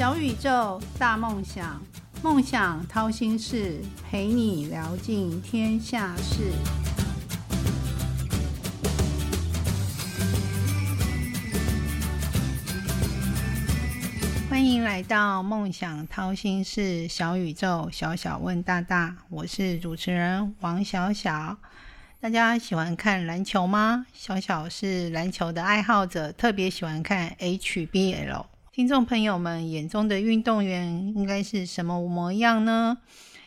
小宇宙，大梦想，梦想掏心事，陪你聊尽天下事。欢迎来到梦想掏心事小宇宙，小小问大大，我是主持人王小小。大家喜欢看篮球吗？小小是篮球的爱好者，特别喜欢看 HBL。听众朋友们眼中的运动员应该是什么模样呢？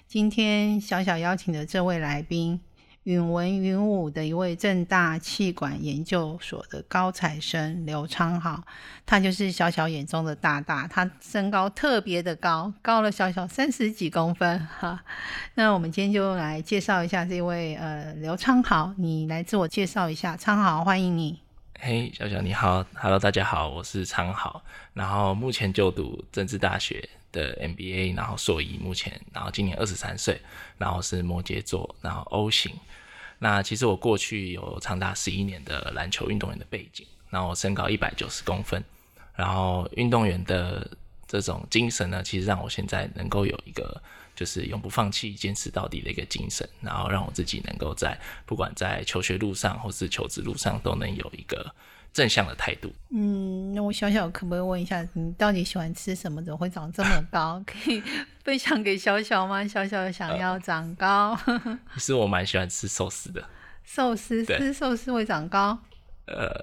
今天小小邀请的这位来宾。允文允武的一位正大气管研究所的高材生刘昌豪，他就是小小眼中的大大，他身高特别的高，高了小小三十几公分哈。那我们今天就来介绍一下这位呃刘昌豪，你来自我介绍一下，昌豪欢迎你。嘿，小小你好，Hello，大家好，我是常豪，然后目前就读政治大学的 MBA，然后硕一，目前然后今年二十三岁，然后是摩羯座，然后 O 型。那其实我过去有长达十一年的篮球运动员的背景，然后我身高一百九十公分，然后运动员的这种精神呢，其实让我现在能够有一个就是永不放弃、坚持到底的一个精神，然后让我自己能够在不管在求学路上或是求职路上都能有一个。正向的态度。嗯，那我小小可不可以问一下，你到底喜欢吃什么？怎么会长这么高？可以分享给小小吗？小小想要长高。其实我蛮喜欢吃寿司的。寿司吃寿司会长高？呃，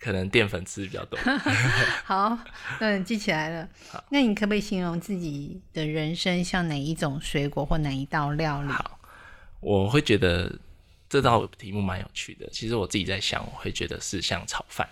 可能淀粉吃比较多。好，那你记起来了。那你可不可以形容自己的人生像哪一种水果或哪一道料理？好，我会觉得。这道题目蛮有趣的，其实我自己在想，我会觉得是像炒饭，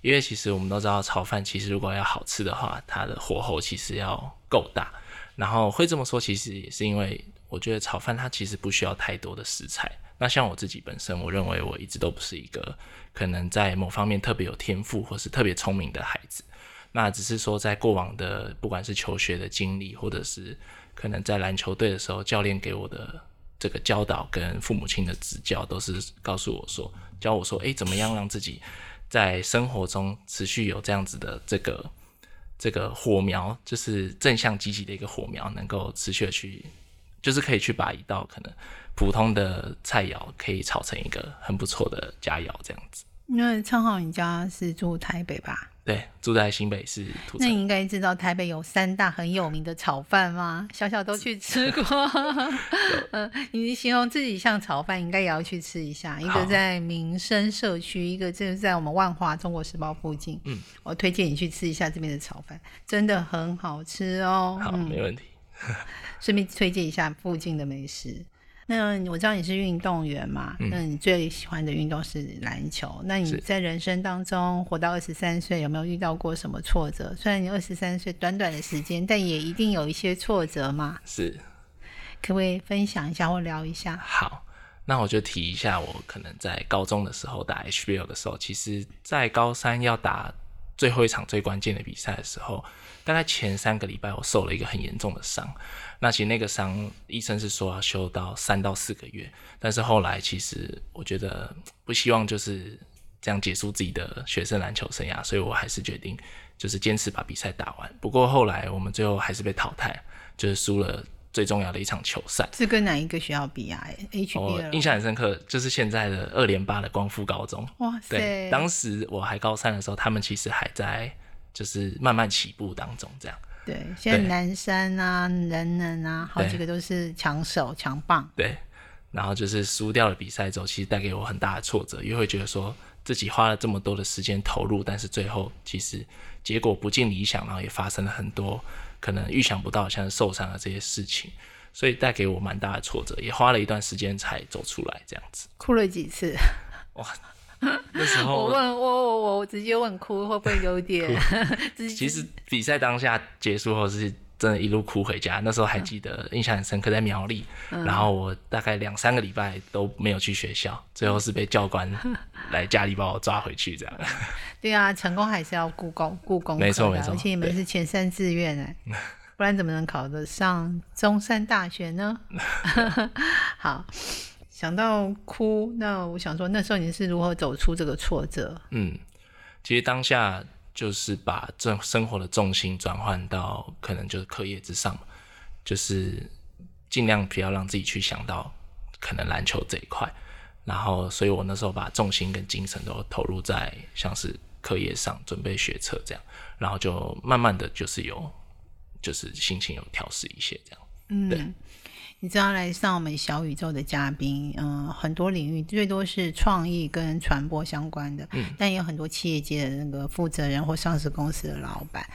因为其实我们都知道炒饭其实如果要好吃的话，它的火候其实要够大。然后会这么说，其实也是因为我觉得炒饭它其实不需要太多的食材。那像我自己本身，我认为我一直都不是一个可能在某方面特别有天赋或是特别聪明的孩子。那只是说在过往的不管是求学的经历，或者是可能在篮球队的时候，教练给我的。这个教导跟父母亲的指教，都是告诉我说，教我说，哎，怎么样让自己在生活中持续有这样子的这个这个火苗，就是正向积极的一个火苗，能够持续的去，就是可以去把一道可能普通的菜肴，可以炒成一个很不错的佳肴，这样子。那昌浩，你家是住台北吧？对，住在新北市。那你应该知道台北有三大很有名的炒饭吗？小小都去吃过。嗯，你形容自己像炒饭，应该也要去吃一下。一个在民生社区，一个就是在我们万华中国时报附近。嗯，我推荐你去吃一下这边的炒饭，真的很好吃哦。好，没问题。顺便推荐一下附近的美食。那我知道你是运动员嘛？那你最喜欢的运动是篮球。那你在人生当中活到二十三岁，有没有遇到过什么挫折？虽然你二十三岁短短的时间，但也一定有一些挫折嘛。是，可不可以分享一下或聊一下？好，那我就提一下，我可能在高中的时候打 HBL 的时候，其实在高三要打最后一场最关键的比赛的时候，大概前三个礼拜我受了一个很严重的伤。那其实那个伤，医生是说要休到三到四个月，但是后来其实我觉得不希望就是这样结束自己的学生篮球生涯，所以我还是决定就是坚持把比赛打完。不过后来我们最后还是被淘汰，就是输了最重要的一场球赛。是跟哪一个学校比啊？H B 我印象很深刻，就是现在的二连八的光复高中。哇塞！当时我还高三的时候，他们其实还在就是慢慢起步当中，这样。对，现在南山啊、人人啊，好几个都是强手强棒。对，然后就是输掉了比赛之后，其实带给我很大的挫折，因为会觉得说自己花了这么多的时间投入，但是最后其实结果不尽理想，然后也发生了很多可能预想不到，像受伤的这些事情，所以带给我蛮大的挫折，也花了一段时间才走出来这样子。哭了几次？哇！那时候 我问我我我直接问哭会不会有点？其实比赛当下结束后是真的一路哭回家。那时候还记得印象很深刻，在苗栗，然后我大概两三个礼拜都没有去学校，最后是被教官来家里把我抓回去这样。对啊，成功还是要故功故功没错没错，而且你们是前三志愿哎，不然怎么能考得上中山大学呢？好。想到哭，那我想说，那时候你是如何走出这个挫折？嗯，其实当下就是把这生活的重心转换到可能就是课业之上，就是尽量不要让自己去想到可能篮球这一块。然后，所以我那时候把重心跟精神都投入在像是课业上，准备学车这样，然后就慢慢的就是有，就是心情有调试一些这样。嗯，对。你知道来上我们小宇宙的嘉宾，嗯，很多领域最多是创意跟传播相关的，嗯，但也有很多企业界的那个负责人或上市公司的老板。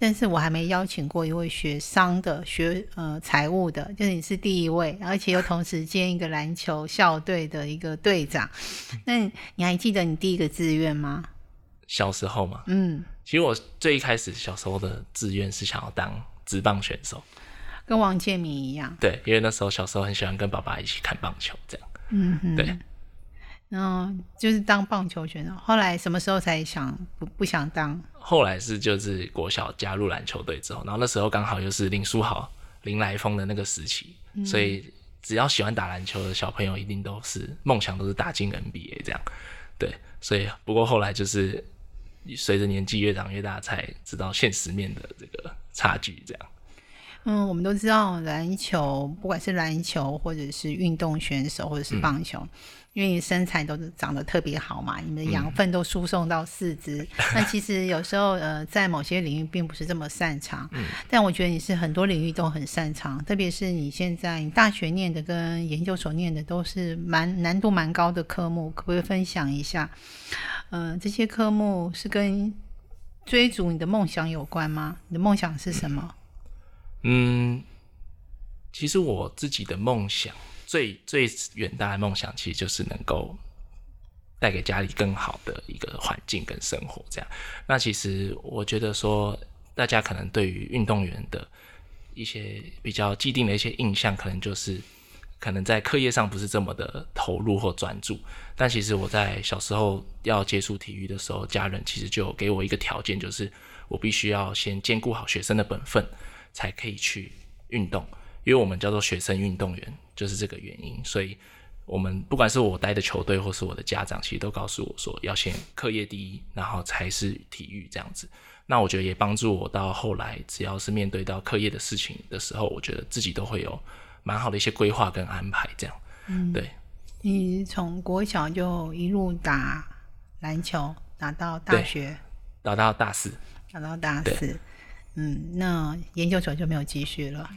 但是我还没邀请过一位学商的、学呃财务的，就是你是第一位，而且又同时兼一个篮球校队的一个队长。那你还记得你第一个志愿吗？小时候嘛，嗯，其实我最一开始小时候的志愿是想要当职棒选手。跟王建民一样，对，因为那时候小时候很喜欢跟爸爸一起看棒球，这样，嗯哼，对，然后就是当棒球选手。后来什么时候才想不不想当？后来是就是国小加入篮球队之后，然后那时候刚好又是林书豪、林来峰的那个时期，所以只要喜欢打篮球的小朋友，一定都是梦想都是打进 NBA 这样，对，所以不过后来就是随着年纪越长越大，才知道现实面的这个差距，这样。嗯，我们都知道篮球，不管是篮球或者是运动选手，或者是棒球，因为你身材都是长得特别好嘛，你们的养分都输送到四肢。那其实有时候呃，在某些领域并不是这么擅长，但我觉得你是很多领域都很擅长，特别是你现在你大学念的跟研究所念的都是蛮难度蛮高的科目，可不可以分享一下？嗯，这些科目是跟追逐你的梦想有关吗？你的梦想是什么？嗯，其实我自己的梦想，最最远大的梦想，其实就是能够带给家里更好的一个环境跟生活。这样，那其实我觉得说，大家可能对于运动员的一些比较既定的一些印象，可能就是可能在课业上不是这么的投入或专注。但其实我在小时候要接触体育的时候，家人其实就给我一个条件，就是我必须要先兼顾好学生的本分。才可以去运动，因为我们叫做学生运动员，就是这个原因。所以，我们不管是我待的球队，或是我的家长，其实都告诉我说，要先课业第一，然后才是体育这样子。那我觉得也帮助我到后来，只要是面对到课业的事情的时候，我觉得自己都会有蛮好的一些规划跟安排。这样，嗯，对。你从国小就一路打篮球，打到大学，打到大四，打到大四。嗯，那研究所就没有继续了。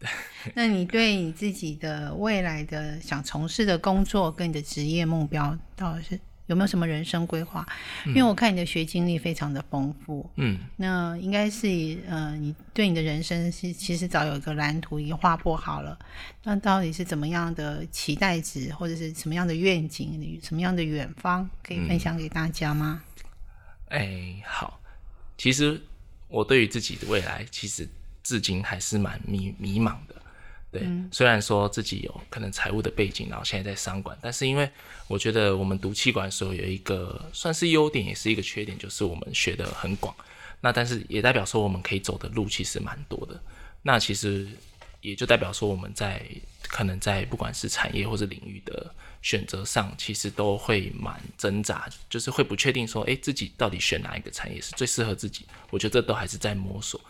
那你对你自己的未来的想从事的工作跟你的职业目标，到底是有没有什么人生规划？因为我看你的学经历非常的丰富。嗯，那应该是呃，你对你的人生是其实早有一个蓝图已经画破好了。那到底是怎么样的期待值，或者是什么样的愿景，什么样的远方，可以分享给大家吗？哎，好，其实。我对于自己的未来，其实至今还是蛮迷迷茫的。对，虽然说自己有可能财务的背景，然后现在在商管，但是因为我觉得我们读气管的时候有一个算是优点，也是一个缺点，就是我们学的很广。那但是也代表说我们可以走的路其实蛮多的。那其实也就代表说我们在可能在不管是产业或者领域的。选择上其实都会蛮挣扎，就是会不确定说，哎，自己到底选哪一个产业是最适合自己？我觉得这都还是在摸索。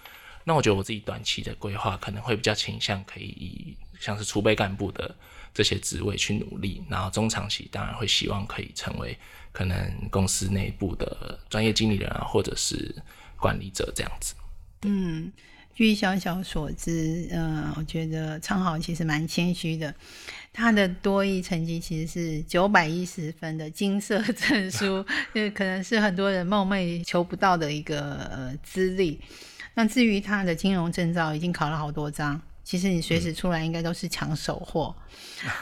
那我觉得我自己短期的规划可能会比较倾向可以以像是储备干部的这些职位去努力，然后中长期当然会希望可以成为可能公司内部的专业经理人啊，或者是管理者这样子。嗯。据小小所知，呃，我觉得昌豪其实蛮谦虚的。他的多益成绩其实是九百一十分的金色证书，就可能是很多人梦寐求不到的一个呃资历。那至于他的金融证照，已经考了好多张，其实你随时出来应该都是抢手货。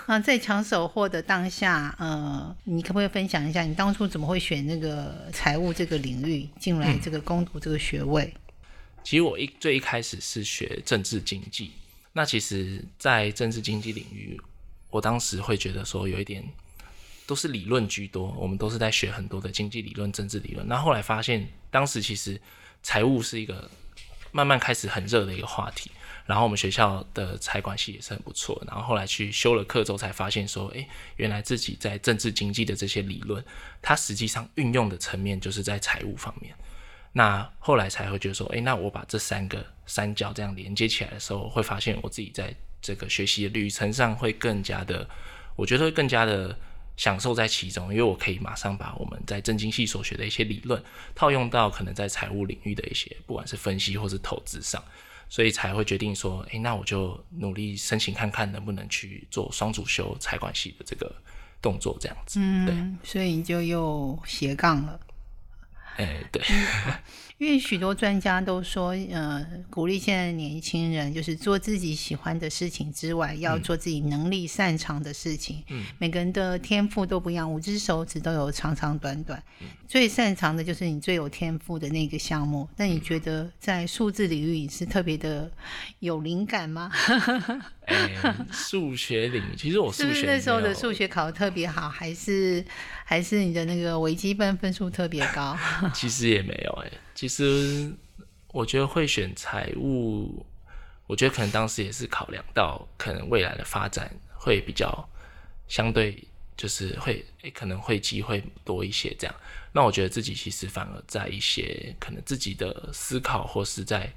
那在抢手货的当下，呃，你可不可以分享一下，你当初怎么会选那个财务这个领域进来这个攻读这个学位？其实我一最一开始是学政治经济，那其实，在政治经济领域，我当时会觉得说有一点都是理论居多，我们都是在学很多的经济理论、政治理论。那后来发现，当时其实财务是一个慢慢开始很热的一个话题，然后我们学校的财管系也是很不错。然后后来去修了课之后，才发现说，诶，原来自己在政治经济的这些理论，它实际上运用的层面就是在财务方面。那后来才会觉得说，哎，那我把这三个三角这样连接起来的时候，会发现我自己在这个学习的旅程上会更加的，我觉得会更加的享受在其中，因为我可以马上把我们在政经系所学的一些理论套用到可能在财务领域的一些，不管是分析或是投资上，所以才会决定说，哎，那我就努力申请看看能不能去做双主修财管系的这个动作，这样子。嗯，对，所以你就又斜杠了。哎，对，因为许多专家都说，呃，鼓励现在的年轻人就是做自己喜欢的事情之外，要做自己能力擅长的事情。嗯，每个人的天赋都不一样，五只手指都有长长短短。最擅长的就是你最有天赋的那个项目。那你觉得在数字领域是特别的有灵感吗？哎，数学领域，其实我数学是不是那时候的数学考得特别好，还是还是你的那个微积分分数特别高？其实也没有哎、其实我觉得会选财务，我觉得可能当时也是考量到可能未来的发展会比较相对，就是会诶、可能会机会多一些这样。那我觉得自己其实反而在一些可能自己的思考或是在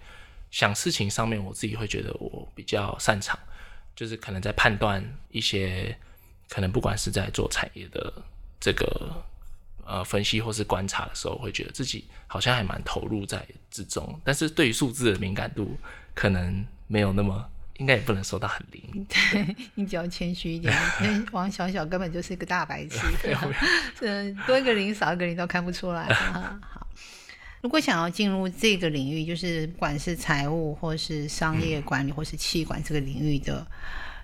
想事情上面，我自己会觉得我比较擅长，就是可能在判断一些可能不管是在做产业的这个呃分析或是观察的时候，会觉得自己好像还蛮投入在之中，但是对于数字的敏感度可能没有那么，应该也不能说到很灵。你比较谦虚一点，因为王小小根本就是一个大白痴，嗯，多一个零少一个零都看不出来。啊好，如果想要进入这个领域，就是不管是财务或是商业管理或是气管这个领域的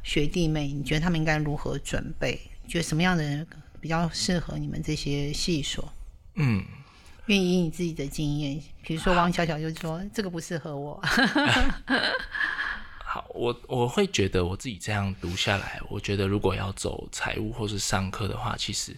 学弟妹，你觉得他们应该如何准备？你觉得什么样的人比较适合你们这些系所？嗯，愿意以你自己的经验，比如说王小小就说这个不适合我，好，我我会觉得我自己这样读下来，我觉得如果要走财务或是商科的话，其实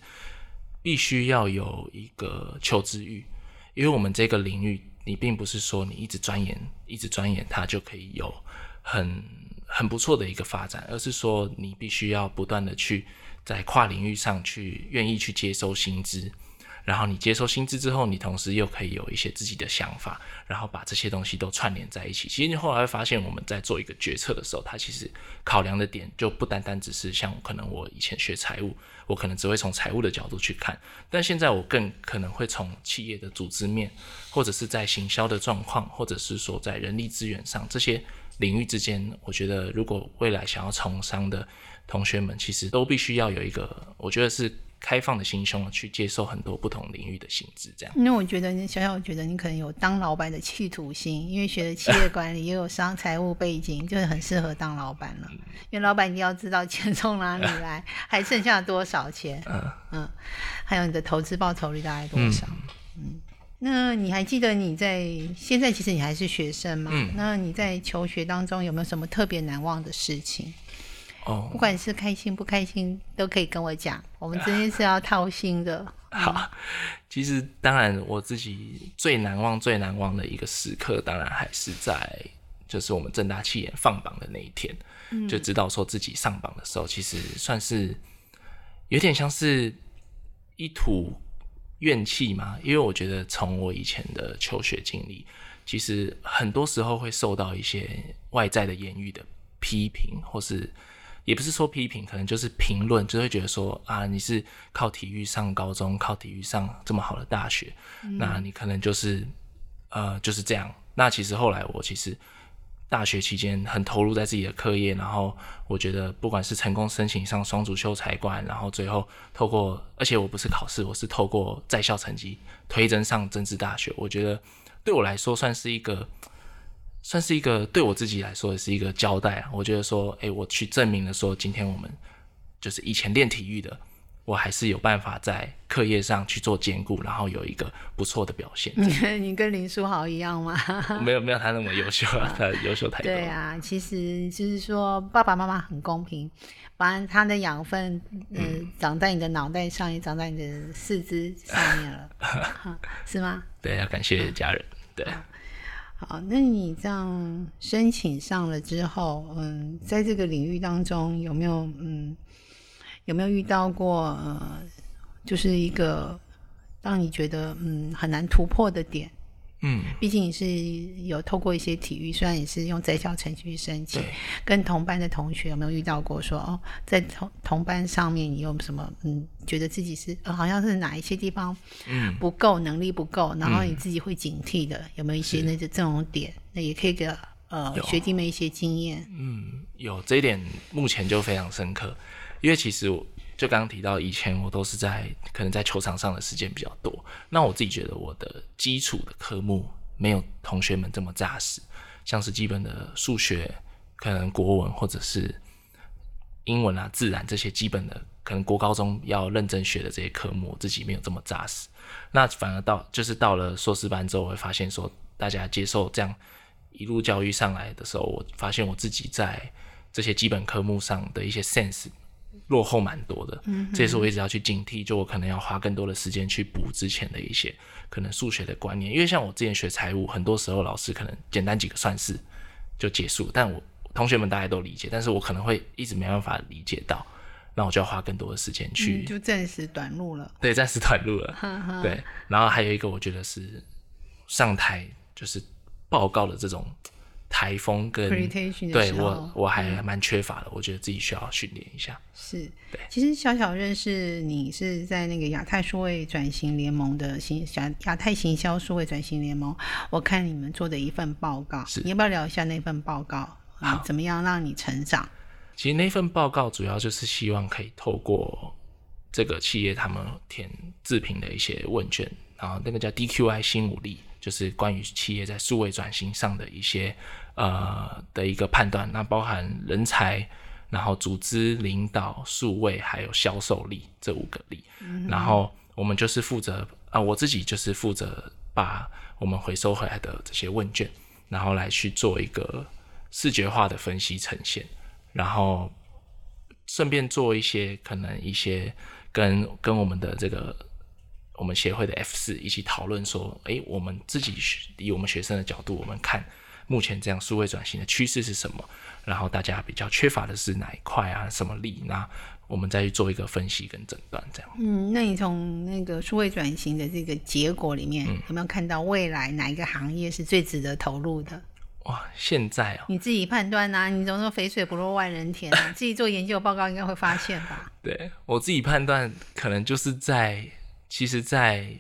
必须要有一个求知欲，因为我们这个领域，你并不是说你一直钻研，一直钻研它就可以有很很不错的一个发展，而是说你必须要不断的去在跨领域上去愿意去接收新知。然后你接收新知之后，你同时又可以有一些自己的想法，然后把这些东西都串联在一起。其实你后来会发现，我们在做一个决策的时候，它其实考量的点就不单单只是像可能我以前学财务，我可能只会从财务的角度去看，但现在我更可能会从企业的组织面，或者是在行销的状况，或者是说在人力资源上这些领域之间，我觉得如果未来想要从商的同学们，其实都必须要有一个，我觉得是。开放的心胸去接受很多不同领域的性质，这样。因为我觉得你小小觉得你可能有当老板的企图心，因为学的企业管理，也有商财务背景，就是很适合当老板了。因为老板一定要知道钱从哪里来，还剩下多少钱，嗯嗯，还有你的投资报酬率大概多少，嗯。那你还记得你在现在其实你还是学生嘛？嗯那你在求学当中有没有什么特别难忘的事情？哦不，管是开心不开心，都可以跟我讲。我们今天是要掏心的。好，其实当然我自己最难忘、最难忘的一个时刻，当然还是在就是我们正大气研放榜的那一天，就知道说自己上榜的时候，其实算是有点像是一吐怨气嘛，因为我觉得从我以前的求学经历，其实很多时候会受到一些外在的言语的批评，或是也不是说批评，可能就是评论，就会觉得说啊，你是靠体育上高中，靠体育上这么好的大学，那你可能就是呃就是这样。那其实后来我其实大学期间很投入在自己的课业，然后我觉得不管是成功申请上双主修财管，然后最后透过，而且我不是考试，我是透过在校成绩推甄上政治大学，我觉得对我来说算是一个。算是一个对我自己来说也是一个交代啊。我觉得说，哎、我去证明了说，今天我们就是以前练体育的，我还是有办法在课业上去做兼顾，然后有一个不错的表现。你跟林书豪一样吗？没有没有他那么优秀啊，他优秀太多。对啊，其实就是说爸爸妈妈很公平，把他的养分，呃，长在你的脑袋上，也长在你的四肢上面了，是吗？对，要感谢家人。对，好，那你这样申请上了之后，嗯，在这个领域当中有没有嗯有没有遇到过呃，就是一个让你觉得嗯很难突破的点？嗯，毕竟你是有透过一些体育，虽然也是用在校程序去申请，跟同班的同学有没有遇到过说哦，在同同班上面你有什么嗯，觉得自己是呃好像是哪一些地方嗯不够能力不够，然后你自己会警惕的，有没有一些那个这种点？那也可以给呃学弟妹一些经验。嗯，有这一点目前就非常深刻，因为其实我。就刚刚提到，以前我都是在可能在球场上的时间比较多。那我自己觉得我的基础的科目没有同学们这么扎实，像是基本的数学、可能国文或者是英文啊、自然这些基本的，可能国高中要认真学的这些科目，我自己没有这么扎实。那反而到就是到了硕士班之后，我会发现说，大家接受这样一路教育上来的时候，我发现我自己在这些基本科目上的一些 sense。落后蛮多的，这也是我一直要去警惕，就我可能要花更多的时间去补之前的一些可能数学的观念，因为像我之前学财务，很多时候老师可能简单几个算式就结束，但我同学们大家都理解，但是我可能会一直没办法理解到，那我就要花更多的时间去，就暂时短路了，对，暂时短路了，对，然后还有一个我觉得是上台就是报告的这种。台风跟对我我还蛮缺乏的，我觉得自己需要训练一下。是，对。其实小小认识你是在那个亚太数位转型联盟的行亚亚太行销数位转型联盟，我看你们做的一份报告，你要不要聊一下那份报告？啊，怎么样让你成长？其实那份报告主要就是希望可以透过这个企业他们填自评的一些问卷，然后那个叫 DQI 新武力。就是关于企业在数位转型上的一些呃的一个判断，那包含人才，然后组织领导、数位还有销售力这五个力。然后我们就是负责啊，我自己就是负责把我们回收回来的这些问卷，然后来去做一个视觉化的分析呈现，然后顺便做一些可能一些跟跟我们的这个。我们协会的 F 四一起讨论说，诶，我们自己以我们学生的角度，我们看目前这样数位转型的趋势是什么？然后大家比较缺乏的是哪一块啊？什么力？那我们再去做一个分析跟诊断，这样。嗯，那你从那个数位转型的这个结果里面，有没有看到未来哪一个行业是最值得投入的？哇，现在啊，你自己判断呐，你总说肥水不落外人田，自己做研究报告应该会发现吧？对我自己判断，可能就是在。其实，在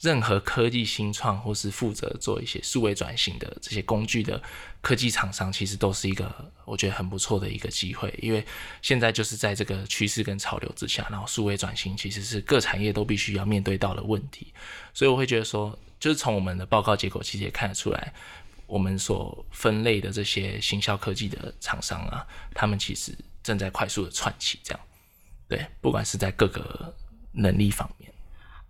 任何科技新创或是负责做一些数位转型的这些工具的科技厂商，其实都是一个我觉得很不错的一个机会。因为现在就是在这个趋势跟潮流之下，然后数位转型其实是各产业都必须要面对到的问题。所以我会觉得说，就是从我们的报告结果其实也看得出来，我们所分类的这些行销科技的厂商啊，他们其实正在快速的窜起。这样，对，不管是在各个能力方面。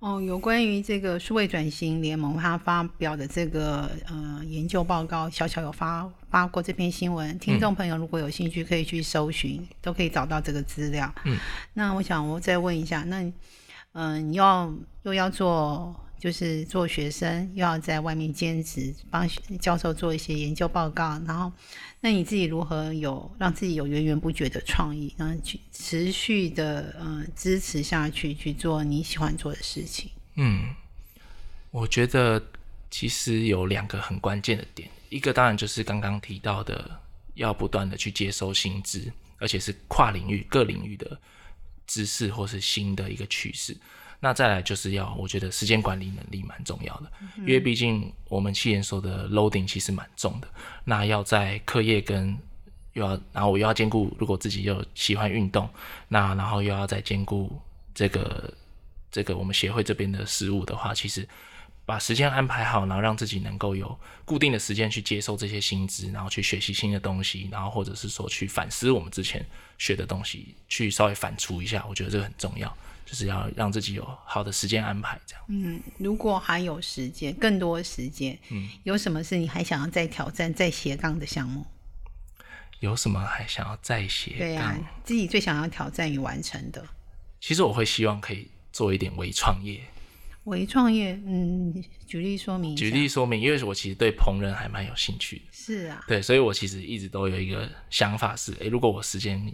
哦，有关于这个数位转型联盟，他发表的这个呃研究报告，小小有发发过这篇新闻。听众朋友如果有兴趣，可以去搜寻，都可以找到这个资料。嗯，那我想我再问一下，那嗯，你要又要做？就是做学生，又要在外面兼职，帮教授做一些研究报告，然后，那你自己如何有让自己有源源不绝的创意，然后去持续的呃支持下去，去做你喜欢做的事情？嗯，我觉得其实有两个很关键的点，一个当然就是刚刚提到的，要不断的去接收新知，而且是跨领域、各领域的知识或是新的一个趋势。那再来就是要，我觉得时间管理能力蛮重要的，因为毕竟我们七研所的 loading 其实蛮重的。那要在课业跟又要，然后我又要兼顾，如果自己又喜欢运动，那然后又要再兼顾这个这个我们协会这边的事务的话，其实把时间安排好，然后让自己能够有固定的时间去接受这些薪资，然后去学习新的东西，然后或者是说去反思我们之前学的东西，去稍微反刍一下，我觉得这个很重要。就是要让自己有好的时间安排，这样。嗯，如果还有时间，更多时间，嗯，有什么是你还想要再挑战、再斜杠的项目？有什么还想要再斜杠？对呀，自己最想要挑战与完成的。其实我会希望可以做一点微创业。微创业，嗯，举例说明。举例说明，因为我其实对烹饪还蛮有兴趣的。是啊。对，所以我其实一直都有一个想法是：哎，如果我时间。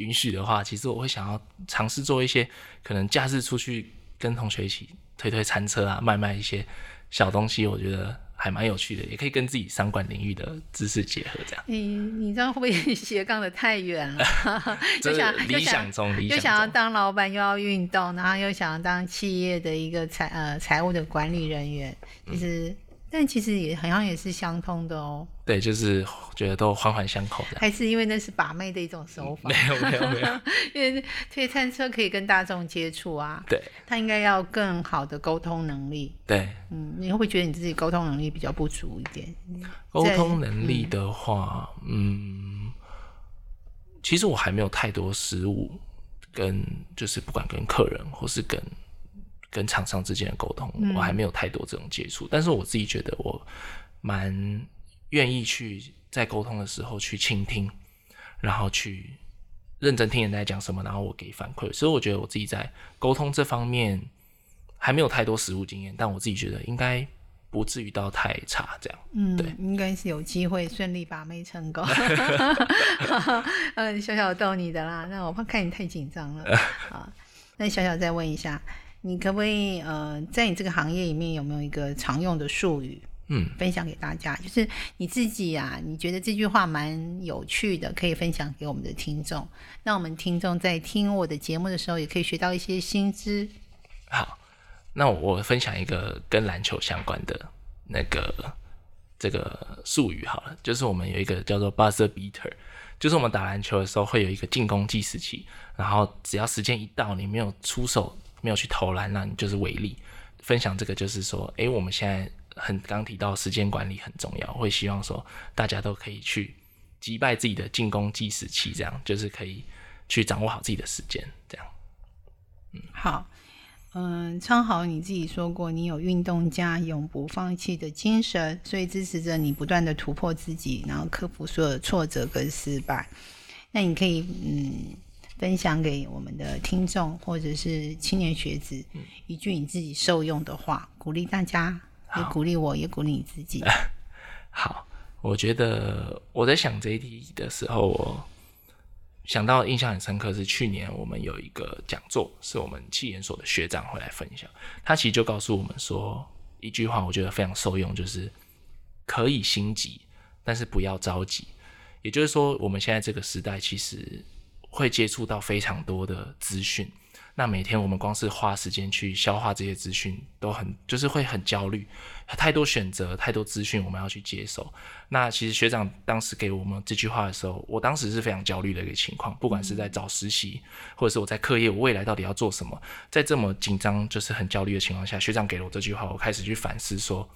允许的话，其实我会想要尝试做一些可能假日出去跟同学一起推推餐车啊，卖卖一些小东西，我觉得还蛮有趣的，也可以跟自己商管领域的知识结合，这样。你你这样会不会 斜杠的太远了？这就是想理想中，理又想中。想要当老板，又要运动，然后又想要当企业的一个财呃财务的管理人员，其实、但其实也好像也是相通的哦。对，就是觉得都环环相扣的。还是因为那是把妹的一种手法没，有没有没有，因为推餐车可以跟大众接触啊，对他应该要更好的沟通能力。对，嗯，你会不会觉得你自己沟通能力比较不足一点？沟通能力的话，嗯，其实我还没有太多失误，跟就是不管跟客人或是跟跟厂商之间的沟通，我还没有太多这种接触。但是我自己觉得我蛮愿意去在沟通的时候去倾听，然后去认真听人家在讲什么，然后我给反馈。所以我觉得我自己在沟通这方面还没有太多实务经验，但我自己觉得应该不至于到太差这样。嗯，对，应该是有机会顺利把妹成功。嗯，小小逗你的啦，那我怕看你太紧张了 啊。那小小再问一下，你可不可以呃，在你这个行业里面有没有一个常用的术语？嗯，分享给大家，就是你自己啊，你觉得这句话蛮有趣的，可以分享给我们的听众，让我们听众在听我的节目的时候，也可以学到一些新知。好，那我分享一个跟篮球相关的那个这个术语好了，就是我们有一个叫做 buzzer beater，就是我们打篮球的时候会有一个进攻计时器，然后只要时间一到，你没有出手，没有去投篮，那你就是违例。分享这个就是说，诶，我们现在很刚提到时间管理很重要，会希望说大家都可以去击败自己的进攻计时器，这样就是可以去掌握好自己的时间，这样。嗯好，嗯，昌豪你自己说过，你有运动家永不放弃的精神，所以支持着你不断的突破自己，然后克服所有的挫折跟失败。那你可以嗯分享给我们的听众或者是青年学子一句你自己受用的话，鼓励大家，也鼓励我，也鼓励你自己。好，我觉得我在想这一题的时候，我想到印象很深刻是去年我们有一个讲座，是我们气研所的学长会来分享，他其实就告诉我们说一句话，我觉得非常受用，就是可以心急，但是不要着急。也就是说，我们现在这个时代其实会接触到非常多的资讯，那每天我们光是花时间去消化这些资讯，都很就是会很焦虑，太多选择，太多资讯我们要去接受。那其实学长当时给我们这句话的时候，我当时是非常焦虑的一个情况，不管是在找实习，或者是我在课业，我未来到底要做什么，在这么紧张就是很焦虑的情况下，学长给了我这句话，我开始去反思说，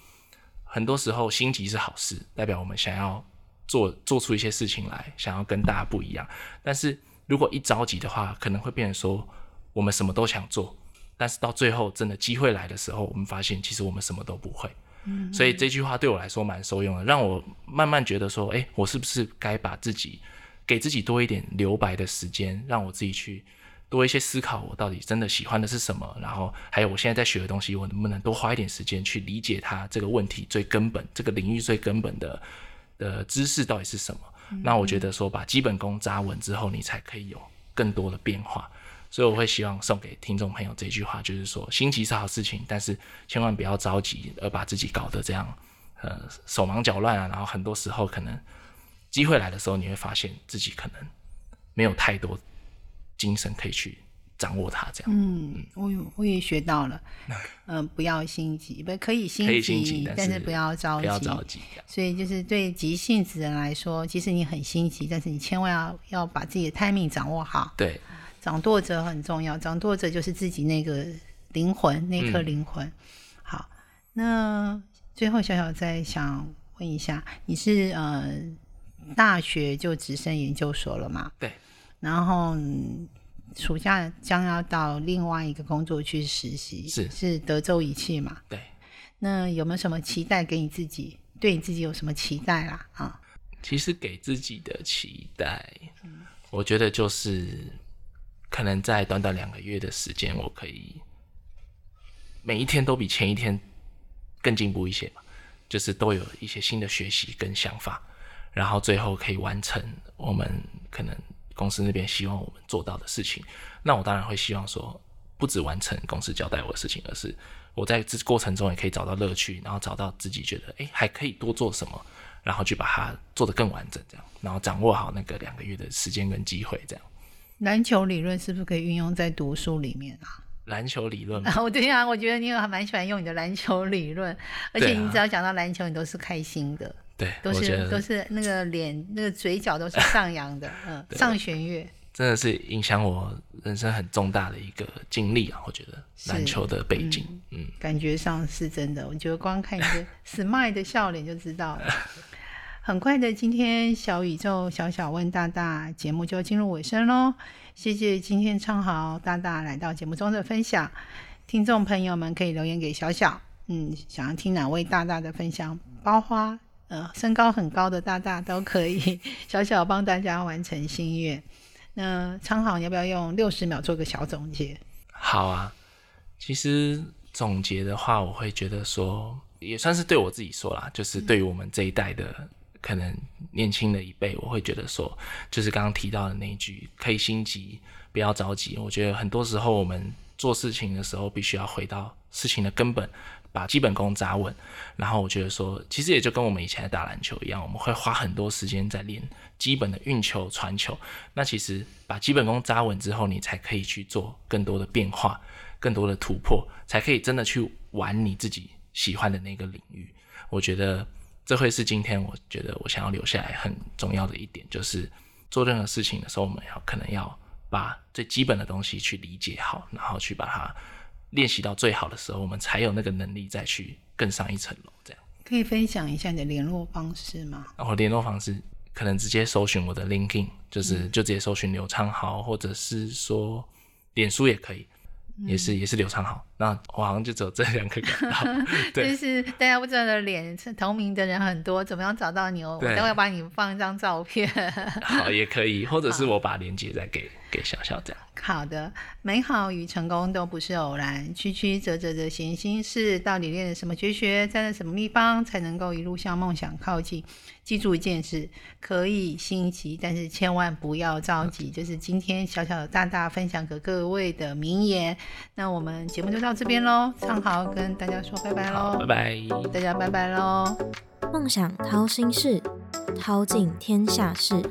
很多时候心急是好事，代表我们想要做做出一些事情来，想要跟大家不一样。但是如果一着急的话，可能会变成说我们什么都想做，但是到最后真的机会来的时候，我们发现其实我们什么都不会。嗯所以这句话对我来说蛮受用的，让我慢慢觉得说，哎、我是不是该把自己给自己多一点留白的时间，让我自己去多一些思考，我到底真的喜欢的是什么，然后还有我现在在学的东西，我能不能多花一点时间去理解它这个问题最根本，这个领域最根本的的知识到底是什么？那我觉得说把基本功扎稳之后，你才可以有更多的变化。所以我会希望送给听众朋友这句话，就是说心急是好事情，但是千万不要着急，而把自己搞得这样呃手忙脚乱啊。然后很多时候可能机会来的时候，你会发现自己可能没有太多精神可以去掌握它，这样。嗯，我有我也学到了，嗯、不要心急，不可以心急，心急，是但不要着急。不要着急。所以就是对急性子人来说，即使你很心急，但是你千万要要把自己的 timing 掌握好。对，掌舵者很重要，掌舵者就是自己那个灵魂，那颗嗯灵魂。好，那最后小小再想问一下，你是呃大学就直升研究所了吗？对。然后、嗯暑假将要到另外一个工作去实习，是是德州仪器嘛？对。那有没有什么期待给你自己？对你自己有什么期待啦？啊，其实给自己的期待，我觉得就是可能在短短两个月的时间，我可以每一天都比前一天更进步一些嘛，就是都有一些新的学习跟想法，然后最后可以完成我们可能公司那边希望我们做到的事情。那我当然会希望说，不止完成公司交代我的事情，而是我在这过程中也可以找到乐趣，然后找到自己觉得哎还可以多做什么，然后去把它做得更完整，这样，然后掌握好那个两个月的时间跟机会，这样。篮球理论是不是可以运用在读书里面啊？篮球理论，啊，我对啊，我觉得你有还蛮喜欢用你的篮球理论，而且你只要讲到篮球，你都是开心的，对，都是都是那个脸那个嘴角都是上扬的，嗯，上弦月。真的是影响我人生很重大的一个经历啊！我觉得是篮球的背景，嗯，感觉上是真的，我觉得光看你的 smile 的笑脸就知道了。很快的，今天小宇宙小小问大大节目就进入尾声喽。谢谢今天唱好大大来到节目中的分享，听众朋友们可以留言给小小，嗯，想要听哪位大大的分享，包花呃身高很高的大大都可以，小小帮大家完成心愿。那昌豪，你要不要用六十秒做个小总结？好啊。其实总结的话，我会觉得说，也算是对我自己说啦，就是对于我们这一代的可能年轻的一辈，我会觉得说，就是刚刚提到的那一句，可以心急，不要着急。我觉得很多时候我们做事情的时候，必须要回到事情的根本，把基本功扎稳。然后我觉得说，其实也就跟我们以前打篮球一样，我们会花很多时间在练基本的运球、传球。那其实把基本功扎稳之后，你才可以去做更多的变化、更多的突破，才可以真的去玩你自己喜欢的那个领域。我觉得这会是今天我觉得我想要留下来很重要的一点，就是做任何事情的时候，我们要可能要把最基本的东西去理解好，然后去把它练习到最好的时候，我们才有那个能力再去更上一层楼。这样，可以分享一下你的联络方式吗？然后联络方式可能直接搜寻我的 LinkedIn，就是就直接搜寻刘昌豪，或者是说脸书也可以。也是也是刘昌豪，那我好像就只有这两个管道，对就是大家不知道的脸是同名的人很多，怎么样找到你？我待会把你放一张照片。好也可以，或者是我把链接再给给小小这样。好的，美好与成功都不是偶然，曲曲折折的闲心事，到底练了什么绝学，站在了什么秘方，才能够一路向梦想靠近？记住一件事，可以心急，但是千万不要着急。就是今天小小的大大分享给各位的名言。那我们节目就到这边喽，唱好跟大家说拜拜，喽拜，拜。大家拜拜喽。梦想掏心事，掏尽天下事。